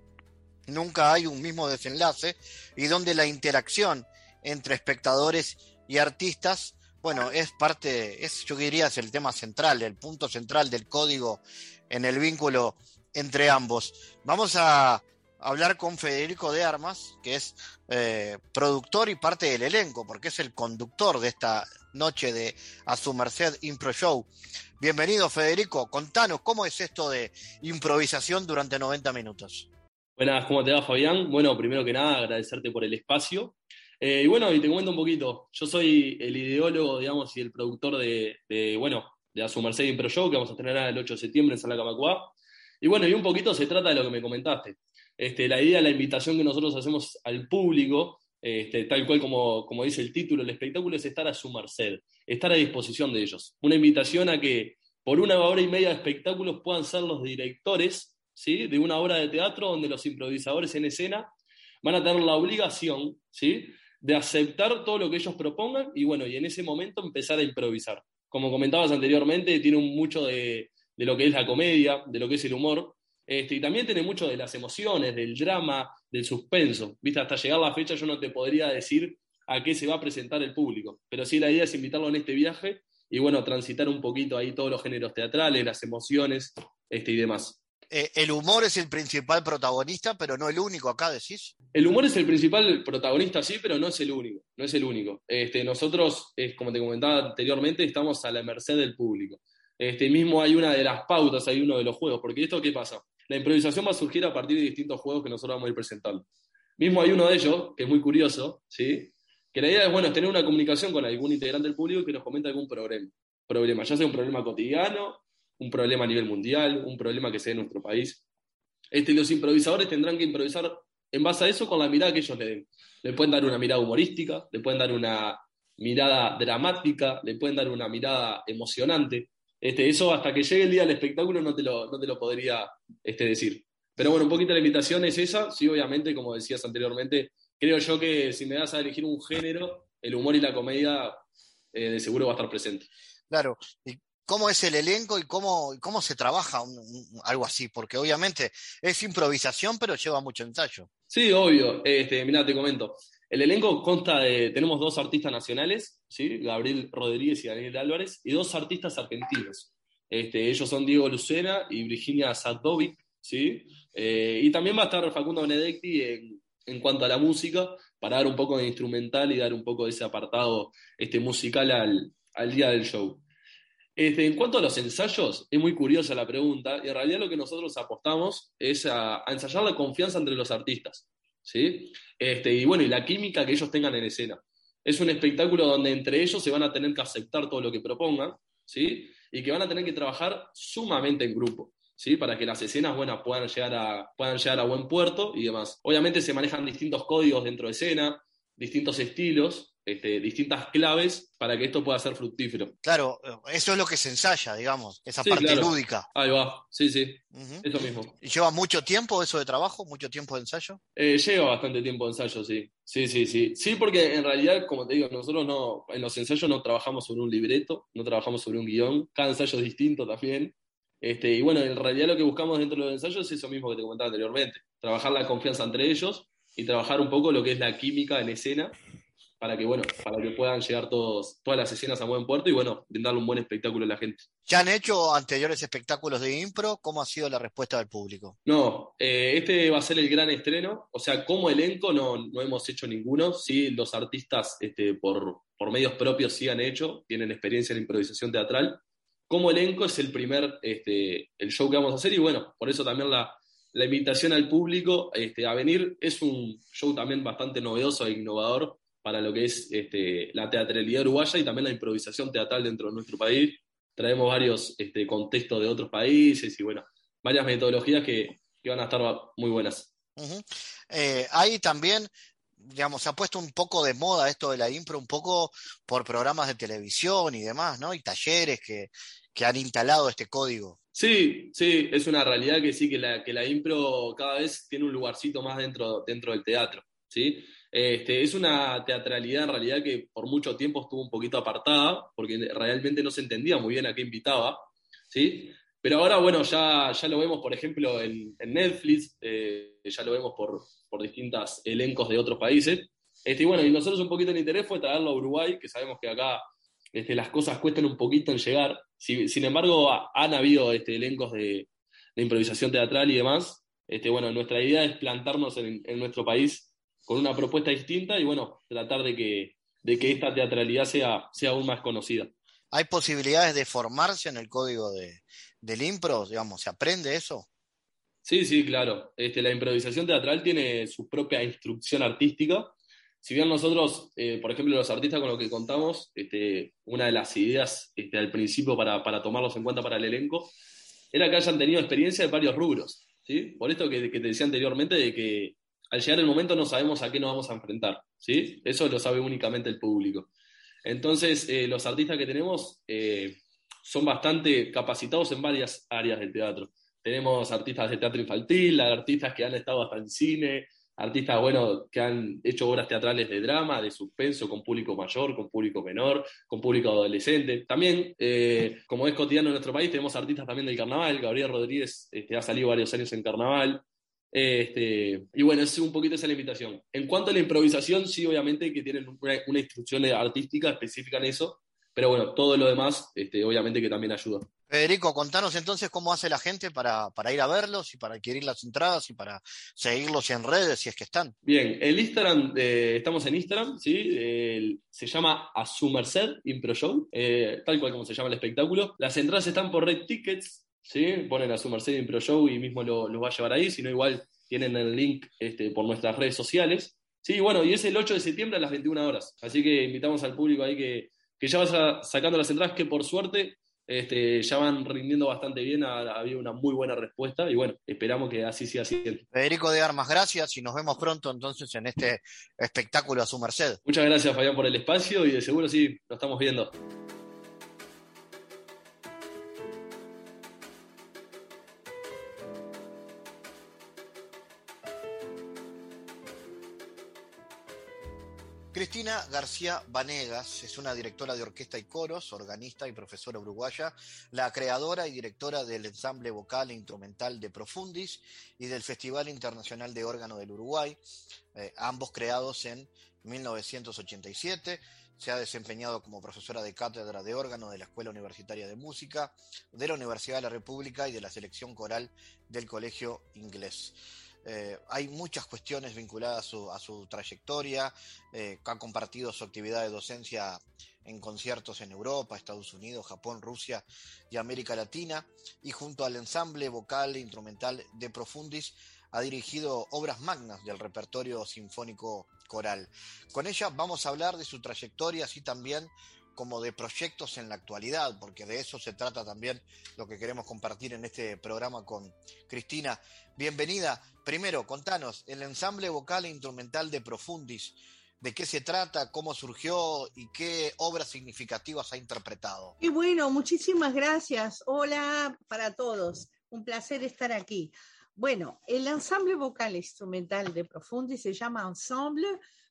nunca hay un mismo desenlace y donde la interacción entre espectadores y artistas, bueno, es parte, es, yo diría, es el tema central, el punto central del código en el vínculo entre ambos. Vamos a hablar con Federico de Armas, que es eh, productor y parte del elenco, porque es el conductor de esta noche de A su Merced Impro Show. Bienvenido, Federico. Contanos, ¿cómo es esto de improvisación durante 90 minutos? Buenas, ¿cómo te va, Fabián? Bueno, primero que nada, agradecerte por el espacio. Eh, y bueno, y te cuento un poquito. Yo soy el ideólogo, digamos, y el productor de, bueno, de A su Merced Impro Show, que vamos a tener el 8 de septiembre en Sala Camacuá. Y bueno, y un poquito se trata de lo que me comentaste. Este, la idea, la invitación que nosotros hacemos al público, este, tal cual como, como dice el título, el espectáculo es estar a su merced, estar a disposición de ellos. Una invitación a que por una hora y media de espectáculos puedan ser los directores ¿sí? de una obra de teatro donde los improvisadores en escena van a tener la obligación ¿sí? de aceptar todo lo que ellos propongan y bueno, y en ese momento empezar a improvisar. Como comentabas anteriormente, tiene mucho de, de lo que es la comedia, de lo que es el humor, este, y también tiene mucho de las emociones, del drama, del suspenso. ¿Viste? Hasta llegar la fecha yo no te podría decir a qué se va a presentar el público, pero sí la idea es invitarlo en este viaje y bueno, transitar un poquito ahí todos los géneros teatrales, las emociones este, y demás. Eh, el humor es el principal protagonista, pero no el único acá, decís. El humor es el principal protagonista, sí, pero no es el único. No es el único. Este, nosotros, como te comentaba anteriormente, estamos a la merced del público. Este mismo hay una de las pautas, hay uno de los juegos, porque esto qué pasa? La improvisación va a surgir a partir de distintos juegos que nosotros vamos a ir presentando. Mismo hay uno de ellos, que es muy curioso, ¿sí? que la idea es, bueno, tener una comunicación con algún integrante del público que nos comente algún problema, problema, ya sea un problema cotidiano, un problema a nivel mundial, un problema que sea en nuestro país. Este, los improvisadores tendrán que improvisar en base a eso con la mirada que ellos le den. Le pueden dar una mirada humorística, le pueden dar una mirada dramática, le pueden dar una mirada emocionante. Este, eso hasta que llegue el día del espectáculo no te lo, no te lo podría este, decir. Pero bueno, un poquito la invitación es esa. Sí, obviamente, como decías anteriormente, creo yo que si me das a elegir un género, el humor y la comedia eh, de seguro va a estar presente. Claro. ¿Y cómo es el elenco y cómo, cómo se trabaja algo así? Porque obviamente es improvisación, pero lleva mucho ensayo. Sí, obvio. Este, mira, te comento. El elenco consta de, tenemos dos artistas nacionales, ¿sí? Gabriel Rodríguez y Daniel Álvarez, y dos artistas argentinos. Este, ellos son Diego Lucena y Virginia Sadovic, ¿sí? Eh, y también va a estar Facundo Benedetti en, en, cuanto a la música, para dar un poco de instrumental y dar un poco de ese apartado este, musical al, al día del show. Este, en cuanto a los ensayos, es muy curiosa la pregunta, y en realidad lo que nosotros apostamos es a, a ensayar la confianza entre los artistas. ¿Sí? Este, y bueno, y la química que ellos tengan en escena. Es un espectáculo donde entre ellos se van a tener que aceptar todo lo que propongan, ¿sí? Y que van a tener que trabajar sumamente en grupo, ¿sí? Para que las escenas, buenas puedan llegar a, puedan llegar a buen puerto y demás. Obviamente se manejan distintos códigos dentro de escena, distintos estilos, este, distintas claves para que esto pueda ser fructífero. Claro, eso es lo que se ensaya, digamos, esa parte lúdica. Ahí va, sí, sí, eso mismo. ¿Y lleva mucho tiempo eso de trabajo, mucho tiempo de ensayo? Eh, lleva bastante tiempo de ensayo, sí. Sí, sí, sí. Sí, porque en realidad, como te digo, nosotros no, en los ensayos no trabajamos sobre un libreto, no trabajamos sobre un guion, cada ensayo es distinto también. Este, y bueno, en realidad lo que buscamos dentro de los ensayos es eso mismo que te comentaba anteriormente, trabajar la confianza entre ellos y trabajar un poco lo que es la química en escena para que, bueno, para que puedan llegar todos, todas las escenas a buen puerto y, bueno, brindarle un buen espectáculo a la gente. ¿Ya han hecho anteriores espectáculos de impro? ¿Cómo ha sido la respuesta del público? No, eh, este va a ser el gran estreno. O sea, como elenco no, no hemos hecho ninguno. Sí, los artistas este, por, por medios propios sí han hecho, tienen experiencia en improvisación teatral. Como elenco es el primer, este, el show que vamos a hacer y bueno, por eso también la, la invitación al público este, a venir. Es un show también bastante novedoso e innovador para lo que es este, la teatralidad uruguaya y también la improvisación teatral dentro de nuestro país. Traemos varios este, contextos de otros países y bueno, varias metodologías que, que van a estar muy buenas. eh, hay también, digamos, se ha puesto un poco de moda esto de la impro, un poco por programas de televisión y demás, ¿no? Y talleres que, que han instalado este código. Sí, sí, es una realidad que sí, que la, que la impro cada vez tiene un lugarcito más dentro, dentro del teatro, ¿sí? Este, es una teatralidad en realidad que por mucho tiempo estuvo un poquito apartada, porque realmente no se entendía muy bien a qué invitaba, ¿sí? Pero ahora, bueno, ya, ya lo vemos, por ejemplo, en, Netflix, eh, ya lo vemos por, por distintos elencos de otros países. Este, y bueno, y nosotros un poquito el interés fue traerlo a Uruguay, que sabemos que acá este, las cosas cuestan un poquito en llegar. Si, sin embargo, han habido este, elencos de, improvisación teatral y demás. Este, bueno, nuestra idea es plantarnos en nuestro país con una propuesta distinta y bueno, tratar de que, de que esta teatralidad sea, sea aún más conocida. ¿Hay posibilidades de formarse en el código de, del impro? Digamos, ¿se aprende eso? Sí, sí, claro. Este, la improvisación teatral tiene su propia instrucción artística. Si bien nosotros, eh, por ejemplo, los artistas con los que contamos, este, una de las ideas este, al principio para, para, tomarlos en cuenta para el elenco era que hayan tenido experiencia de varios rubros. ¿sí? Por esto que, que te decía anteriormente, de que al llegar el momento no sabemos a qué nos vamos a enfrentar, ¿sí? Eso lo sabe únicamente el público. Entonces, eh, los artistas que tenemos eh, son bastante capacitados en varias áreas del teatro. Tenemos artistas de teatro infantil, artistas que han estado hasta en cine, artistas, bueno, que han hecho obras teatrales de drama, de suspenso, con público mayor, con público menor, con público adolescente. También, eh, como es cotidiano en nuestro país, tenemos artistas también del carnaval. Gabriel Rodríguez este, ha salido varios años en carnaval. Este, y bueno, es un poquito esa la invitación. En cuanto a la improvisación, sí, obviamente que tienen una, una instrucción artística específica en eso, pero bueno, todo lo demás, este, obviamente que también ayuda. Federico, contanos entonces cómo hace la gente para, para, ir a verlos y para adquirir las entradas y para seguirlos en redes si es que están. Bien, el Instagram, eh, estamos en Instagram, ¿sí? Se llama A Su Merced Impro Show, eh, tal cual como se llama el espectáculo. Las entradas están por Red Tickets, ¿sí? Ponen a su Mercedes Pro Show y mismo los lo va a llevar ahí, si no igual tienen el link este, por nuestras redes sociales. Sí, bueno, y es el 8 de septiembre a las 21 horas. Así que invitamos al público ahí que, que ya va sacando las entradas, que por suerte este, ya van rindiendo bastante bien, ha, ha, habido una muy buena respuesta y bueno, esperamos que así siga siendo. Federico de Armas, gracias y nos vemos pronto entonces en este espectáculo a su merced. Muchas gracias Fabián por el espacio y de seguro sí, lo estamos viendo. Cristina García Vanegas es una directora de orquesta y coros, organista y profesora uruguaya, la creadora y directora del ensamble vocal e instrumental de Profundis y del Festival Internacional de Órgano del Uruguay, eh, ambos creados en 1987. Se ha desempeñado como profesora de cátedra de órgano de la Escuela Universitaria de Música, de la Universidad de la República y de la selección coral del Colegio Inglés. Eh, hay muchas cuestiones vinculadas a su, trayectoria, eh, ha compartido su actividad de docencia en conciertos en Europa, Estados Unidos, Japón, Rusia y América Latina, y junto al ensamble vocal e instrumental de Profundis ha dirigido obras magnas del repertorio sinfónico coral. Con ella vamos a hablar de su trayectoria, así también como de proyectos en la actualidad, porque de eso se trata también lo que queremos compartir en este programa con Cristina. Bienvenida. Primero, contanos, el ensamble vocal e instrumental de Profundis, ¿de qué se trata, cómo surgió y qué obras significativas ha interpretado? Y bueno, muchísimas gracias. Hola para todos. Un placer estar aquí. Bueno, el ensamble vocal e instrumental de Profundis se llama Ensemble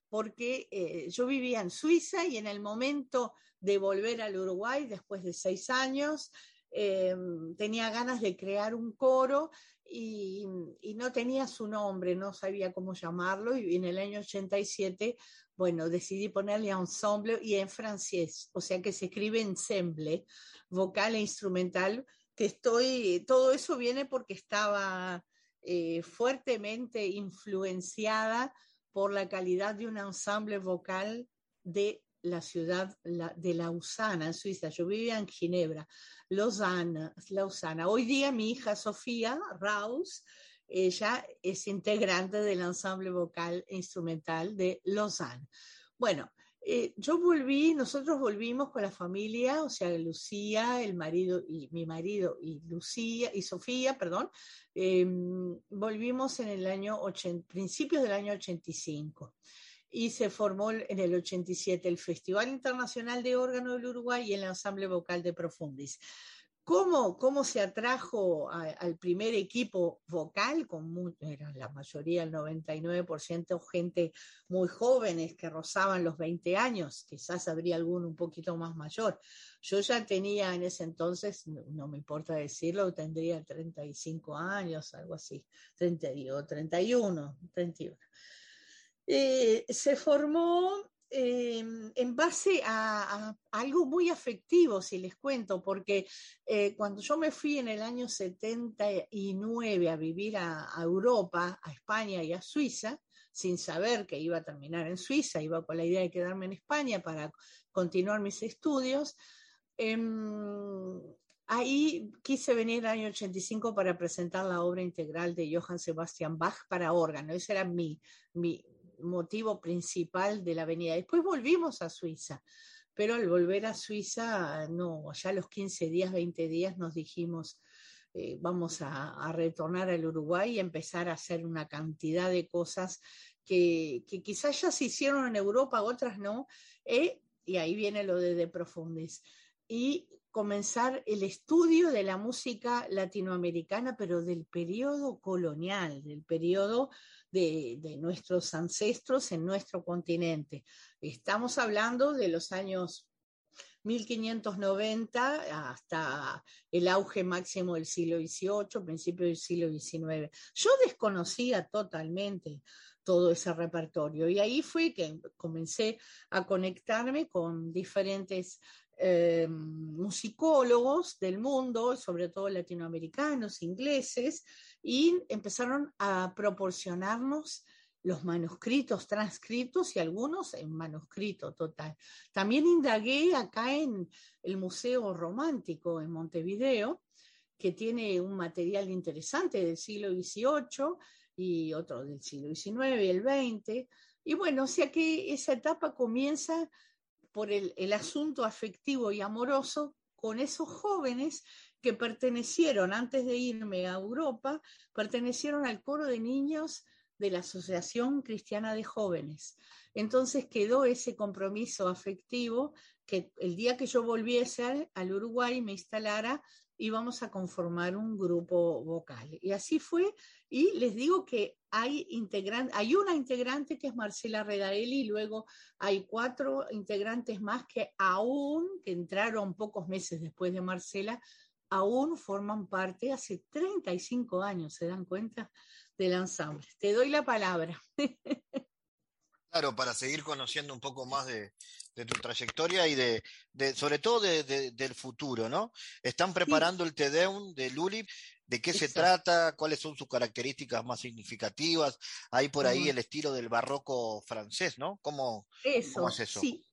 porque eh, yo vivía en Suiza y en el momento de volver al Uruguay después de seis años, em, tenía ganas de crear un coro y, no tenía su nombre, no sabía cómo llamarlo y en el año 87, bueno, decidí ponerle ensemble y en francés, o sea que se escribe ensemble, vocal e instrumental, que estoy, todo eso viene porque estaba eh, fuertemente influenciada por la calidad de un ensamble vocal de la ciudad de Lausana, en Suiza. Yo vivía en Ginebra, Lausanne, Lausana. Hoy día mi hija Sofía Raus, ella es integrante del ensamble vocal e instrumental de Lausanne. Bueno, eh, yo volví, nosotros volvimos con la familia, o sea, Lucía, el marido y mi marido y Lucía y Sofía, perdón, em, volvimos en el año 80, principios del año 85 y se formó en el 87 el Festival Internacional de Órgano del Uruguay y el Ensamble Vocal de Profundis. ¿Cómo, cómo se atrajo al primer equipo vocal? Con era la mayoría, el 99%, gente muy jóvenes que rozaban los 20 años, quizás habría alguno un poquito más mayor. Yo ya tenía en ese entonces, no, me importa decirlo, tendría 35 años, algo así, 30, 31, 31. Se formó Em, en base a, algo muy afectivo, si les cuento, porque eh, cuando yo me fui en el año 79 a vivir a, Europa, a España y a Suiza, sin saber que iba a terminar en Suiza, iba con la idea de quedarme en España para continuar mis estudios. Em, ahí quise venir el año 85 para presentar la obra integral de Johann Sebastian Bach para órgano. Ese era mi, mi, motivo principal de la venida. Después volvimos a Suiza, pero al volver a Suiza, no, ya los 15 días, 20 días nos dijimos, eh, vamos a, retornar al Uruguay y empezar a hacer una cantidad de cosas que, quizás ya se hicieron en Europa, otras no, eh, y ahí viene lo de De Profundis. Y comenzar el estudio de la música latinoamericana, pero del periodo colonial, del periodo de, nuestros ancestros en nuestro continente. Estamos hablando de los años 1590 hasta el auge máximo del siglo XVIII, principio del siglo XIX. Yo desconocía totalmente todo ese repertorio y ahí fue que comencé a conectarme con diferentes eh, musicólogos del mundo, sobre todo latinoamericanos, ingleses, y empezaron a proporcionarnos los manuscritos transcritos y algunos en manuscrito total. También indagué acá en el Museo Romántico en Montevideo, que tiene un material interesante del siglo XVIII y otro del siglo XIX y el XX. Y bueno, o sea que esa etapa comienza por el, asunto afectivo y amoroso con esos jóvenes que pertenecieron, antes de irme a Europa, pertenecieron al coro de niños de la Asociación Cristiana de Jóvenes. Entonces quedó ese compromiso afectivo que el día que yo volviese al Uruguay me instalara íbamos a conformar un grupo vocal. Y así fue, y les digo que hay, hay una integrante que es Marcela Redarelli, y luego hay cuatro integrantes más que aún, que entraron pocos meses después de Marcela, aún forman parte hace 35 años, ¿se dan cuenta? Del ensamble. Te doy la palabra. Claro, para seguir conociendo un poco más de, tu trayectoria y de, sobre todo del futuro, ¿no? Están preparando el Tedeum de Luli, ¿de qué se trata? ¿Cuáles son sus características más significativas? Hay por ahí el estilo del barroco francés, ¿no? ¿Cómo, eso, es eso? Sí.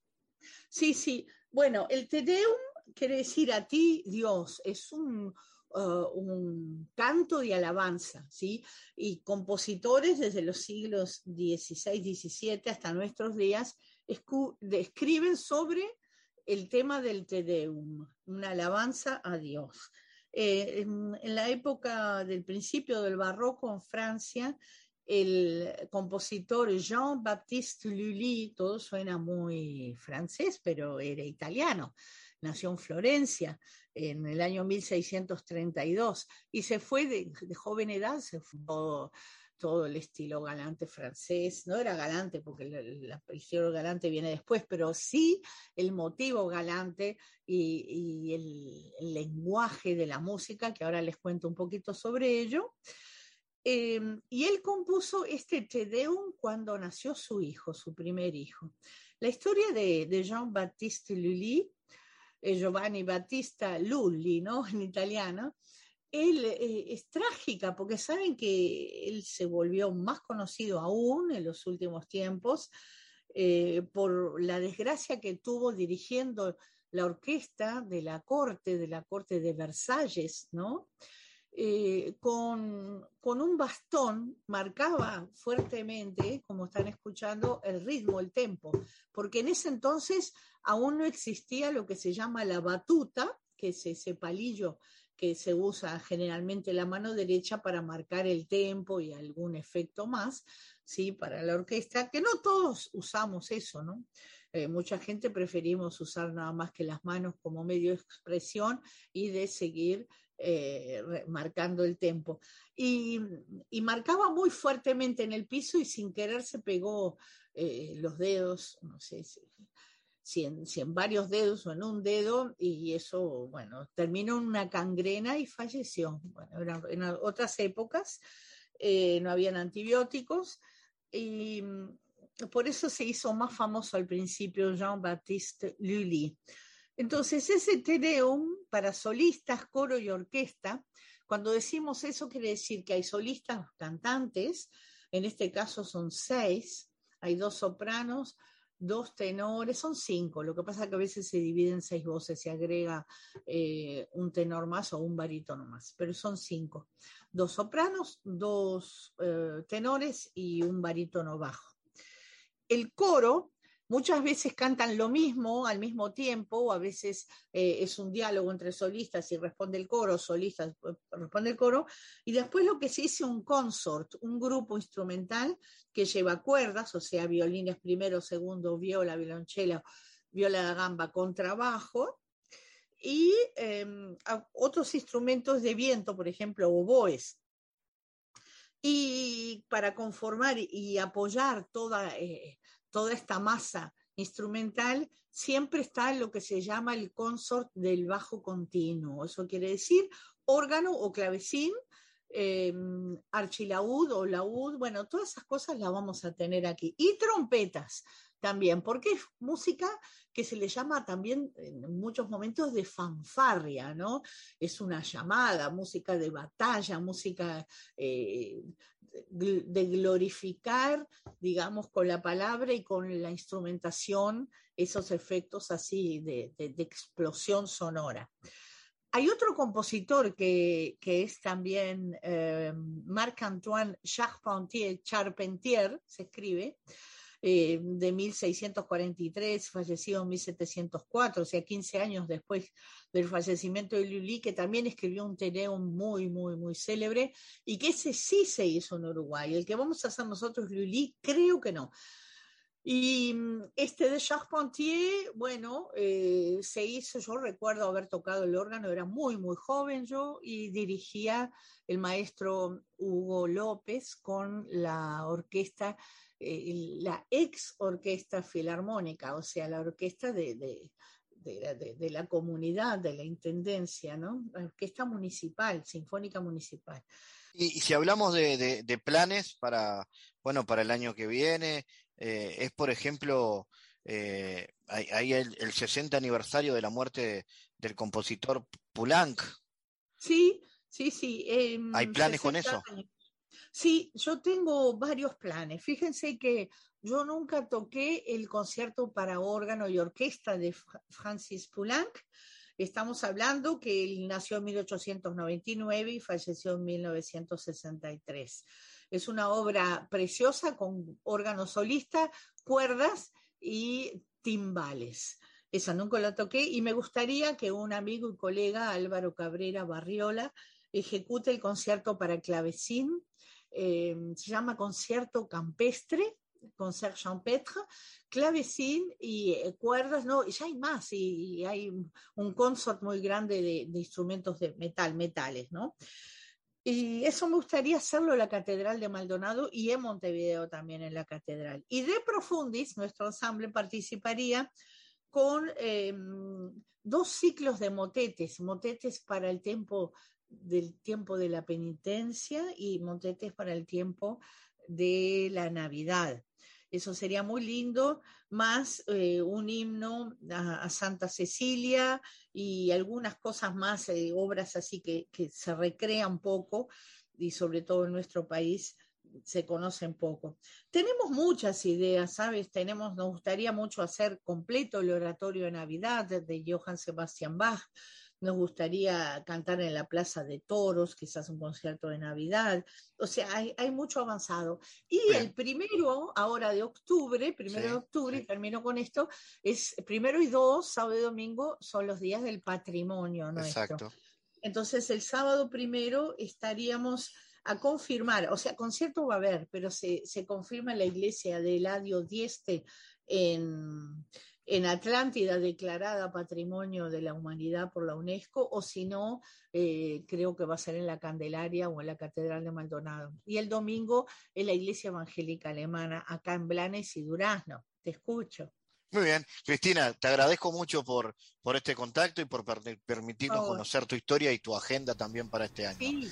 sí, sí. Bueno, el Tedeum quiere decir a ti, Dios, es un, Uh, un canto de alabanza, ¿sí? Y compositores desde los siglos XVI, XVII hasta nuestros días escriben sobre el tema del Te Deum, una alabanza a Dios. Eh, en, la época del principio del barroco en Francia, el compositor Jean-Baptiste Lully, todo suena muy francés, pero era italiano, nació en Florencia en el año 1632 y se fue de, joven edad, se fundó todo el estilo galante francés. No era galante porque el, estilo galante viene después, pero sí el motivo galante y, el, lenguaje de la música, que ahora les cuento un poquito sobre ello. Em, y él compuso este Te Deum cuando nació su hijo, su primer hijo. La historia de, Jean-Baptiste Lully, eh, Giovanni Battista Lully, ¿no? En italiano, él eh, es trágica porque saben que él se volvió más conocido aún en los últimos tiempos eh, por la desgracia que tuvo dirigiendo la orquesta de la corte, de la corte de Versalles, ¿no? Eh, con, con, un bastón marcaba fuertemente, como están escuchando, el ritmo, el tempo, porque en ese entonces aún no existía lo que se llama la batuta, que es ese palillo que se usa generalmente la mano derecha para marcar el tempo y algún efecto más, ¿sí? Para la orquesta, que no todos usamos eso, ¿no? Eh, mucha gente preferimos usar nada más que las manos como medio de expresión y de seguir eh, marcando el tempo. Y, marcaba muy fuertemente en el piso y sin querer se pegó eh, los dedos, no sé si, en, varios dedos o en un dedo, y eso, bueno, terminó en una cangrena y falleció. Bueno, en otras épocas eh, no habían antibióticos y mm, por eso se hizo más famoso al principio Jean-Baptiste Lully. Entonces, ese Tedeum para solistas, coro y orquesta, cuando decimos eso quiere decir que hay solistas cantantes, en este caso son seis, hay dos sopranos, dos tenores, son cinco, lo que pasa es que a veces se dividen seis voces, se agrega eh, un tenor más o un barítono más, pero son cinco, dos sopranos, dos eh, tenores y un barítono bajo. El coro Muchas veces cantan lo mismo al mismo tiempo, a veces eh, es un diálogo entre solistas y responde el coro, solistas eh, responde el coro, y después lo que se dice un consort, un grupo instrumental que lleva cuerdas, o sea, violines primero, segundo, viola, violonchela, viola de gamba, contrabajo, y em, otros instrumentos de viento, por ejemplo, oboes. Y para conformar y apoyar toda, eh, toda esta masa instrumental, siempre está lo que se llama el consort del bajo continuo. Eso quiere decir órgano o clavecín, eh, archilaúd o laúd, bueno, todas esas cosas las vamos a tener aquí. Y trompetas también, porque es música que se le llama también en muchos momentos de fanfarria, ¿no? Es una llamada, música de batalla, música eh, de glorificar, digamos, con la palabra y con la instrumentación, esos efectos así de, explosión sonora. Hay otro compositor que, es también eh, Marc-Antoine Charpentier, Charpentier, se escribe, eh, de 1643, fallecido en 1704, o sea, 15 años después del fallecimiento de Lully, que también escribió un Teneum muy, muy, muy célebre, y que ese sí se hizo en Uruguay. El que vamos a hacer nosotros, Lully, creo que no. Y mm, este de Charpentier, bueno, eh, se hizo, yo recuerdo haber tocado el órgano, era muy, muy joven yo, y dirigía el maestro Hugo López con la orquesta, eh, la ex orquesta filarmónica, o sea, la orquesta de, de, de, la comunidad, de la intendencia, ¿no? La orquesta municipal, sinfónica municipal. Y, si hablamos de, planes para, bueno, para el año que viene, eh, es, por ejemplo, eh, hay, el, 60 aniversario de la muerte del compositor Poulenc. Sí, sí, sí. Em, ¿Hay planes con eso? Sí, yo tengo varios planes. Fíjense que yo nunca toqué el concierto para órgano y orquesta de Francis Poulenc. Estamos hablando que él nació en 1899 y falleció en 1963. Es una obra preciosa con órgano solista, cuerdas y timbales. Esa nunca la toqué y me gustaría que un amigo y colega, Álvaro Cabrera Barriola, ejecute el concierto para clavecín. Eh, se llama Concierto Campestre, Concert Champêtre, clavecín y eh, cuerdas, no, ya hay más, y, hay un consort muy grande de, de, instrumentos de metal, metales, ¿no? Y eso me gustaría hacerlo en la Catedral de Maldonado y en Montevideo también en la Catedral. Y de Profundis, nuestro ensamble participaría con em, dos ciclos de motetes, motetes para el tiempo del tiempo de la penitencia y motetes para el tiempo de la Navidad. Eso sería muy lindo, más eh, un himno a, Santa Cecilia y algunas cosas más, eh, obras así que, que se recrean poco y sobre todo en nuestro país se conocen poco. Tenemos muchas ideas, ¿sabes? Tenemos, nos gustaría mucho hacer completo el oratorio de Navidad de Johann Sebastian Bach. Nos gustaría cantar en la Plaza de Toros, quizás un concierto de Navidad. O sea, hay, mucho avanzado. Y el primero, ahora de octubre, primero de octubre, y termino con esto, es primero y dos, sábado y domingo, son los días del patrimonio nuestro. Exacto. Entonces, el sábado primero estaríamos a confirmar, o sea, concierto va a haber, pero se, confirma en la iglesia de Eladio Dieste en, en Atlántida, declarada Patrimonio de la Humanidad por la UNESCO, o si no, eh, creo que va a ser en la Candelaria o en la Catedral de Maldonado. Y el domingo en la Iglesia Evangélica Alemana, acá en Blanes y Durazno. Te escucho. Muy bien, Cristina, te agradezco mucho por, por este contacto y por permitirnos conocer tu historia y tu agenda también para este año. Sí.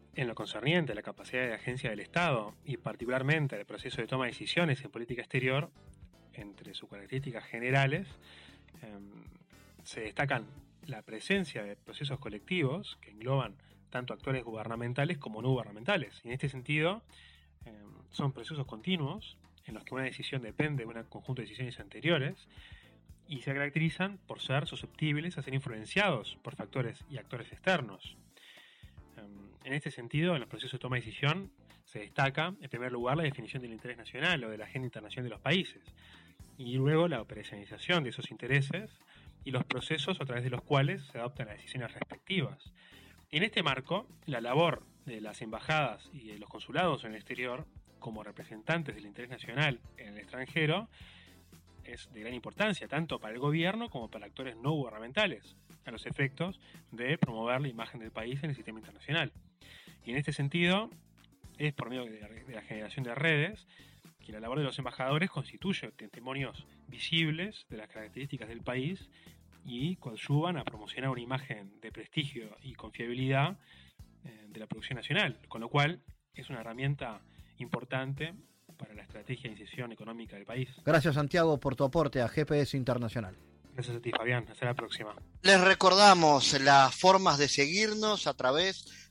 En lo concerniente a la capacidad de agencia del Estado y particularmente al proceso de toma de decisiones en política exterior, entre sus características generales, em, se destacan la presencia de procesos colectivos que engloban tanto actores gubernamentales como no gubernamentales. Y en este sentido, em, son procesos continuos en los que una decisión depende de un conjunto de decisiones anteriores y se caracterizan por ser susceptibles a ser influenciados por factores y actores externos. En este sentido, en los procesos de toma de decisión se destaca, en primer lugar, la definición del interés nacional o de la agenda internacional de los países, y luego la operacionalización de esos intereses y los procesos a través de los cuales se adoptan las decisiones respectivas. En este marco, la labor de las embajadas y de los consulados en el exterior, como representantes del interés nacional en el extranjero, es de gran importancia, tanto para el gobierno como para actores no gubernamentales, a los efectos de promover la imagen del país en el sistema internacional. Y en este sentido, es por medio de la, generación de redes que la labor de los embajadores constituye testimonios visibles de las características del país y coadyuvan a promocionar una imagen de prestigio y confiabilidad eh, de la producción nacional, con lo cual es una herramienta importante para la estrategia de incisión económica del país. Gracias Santiago por tu aporte a GPS Internacional. Gracias a ti, Fabián. Hasta la próxima. Les recordamos las formas de seguirnos a través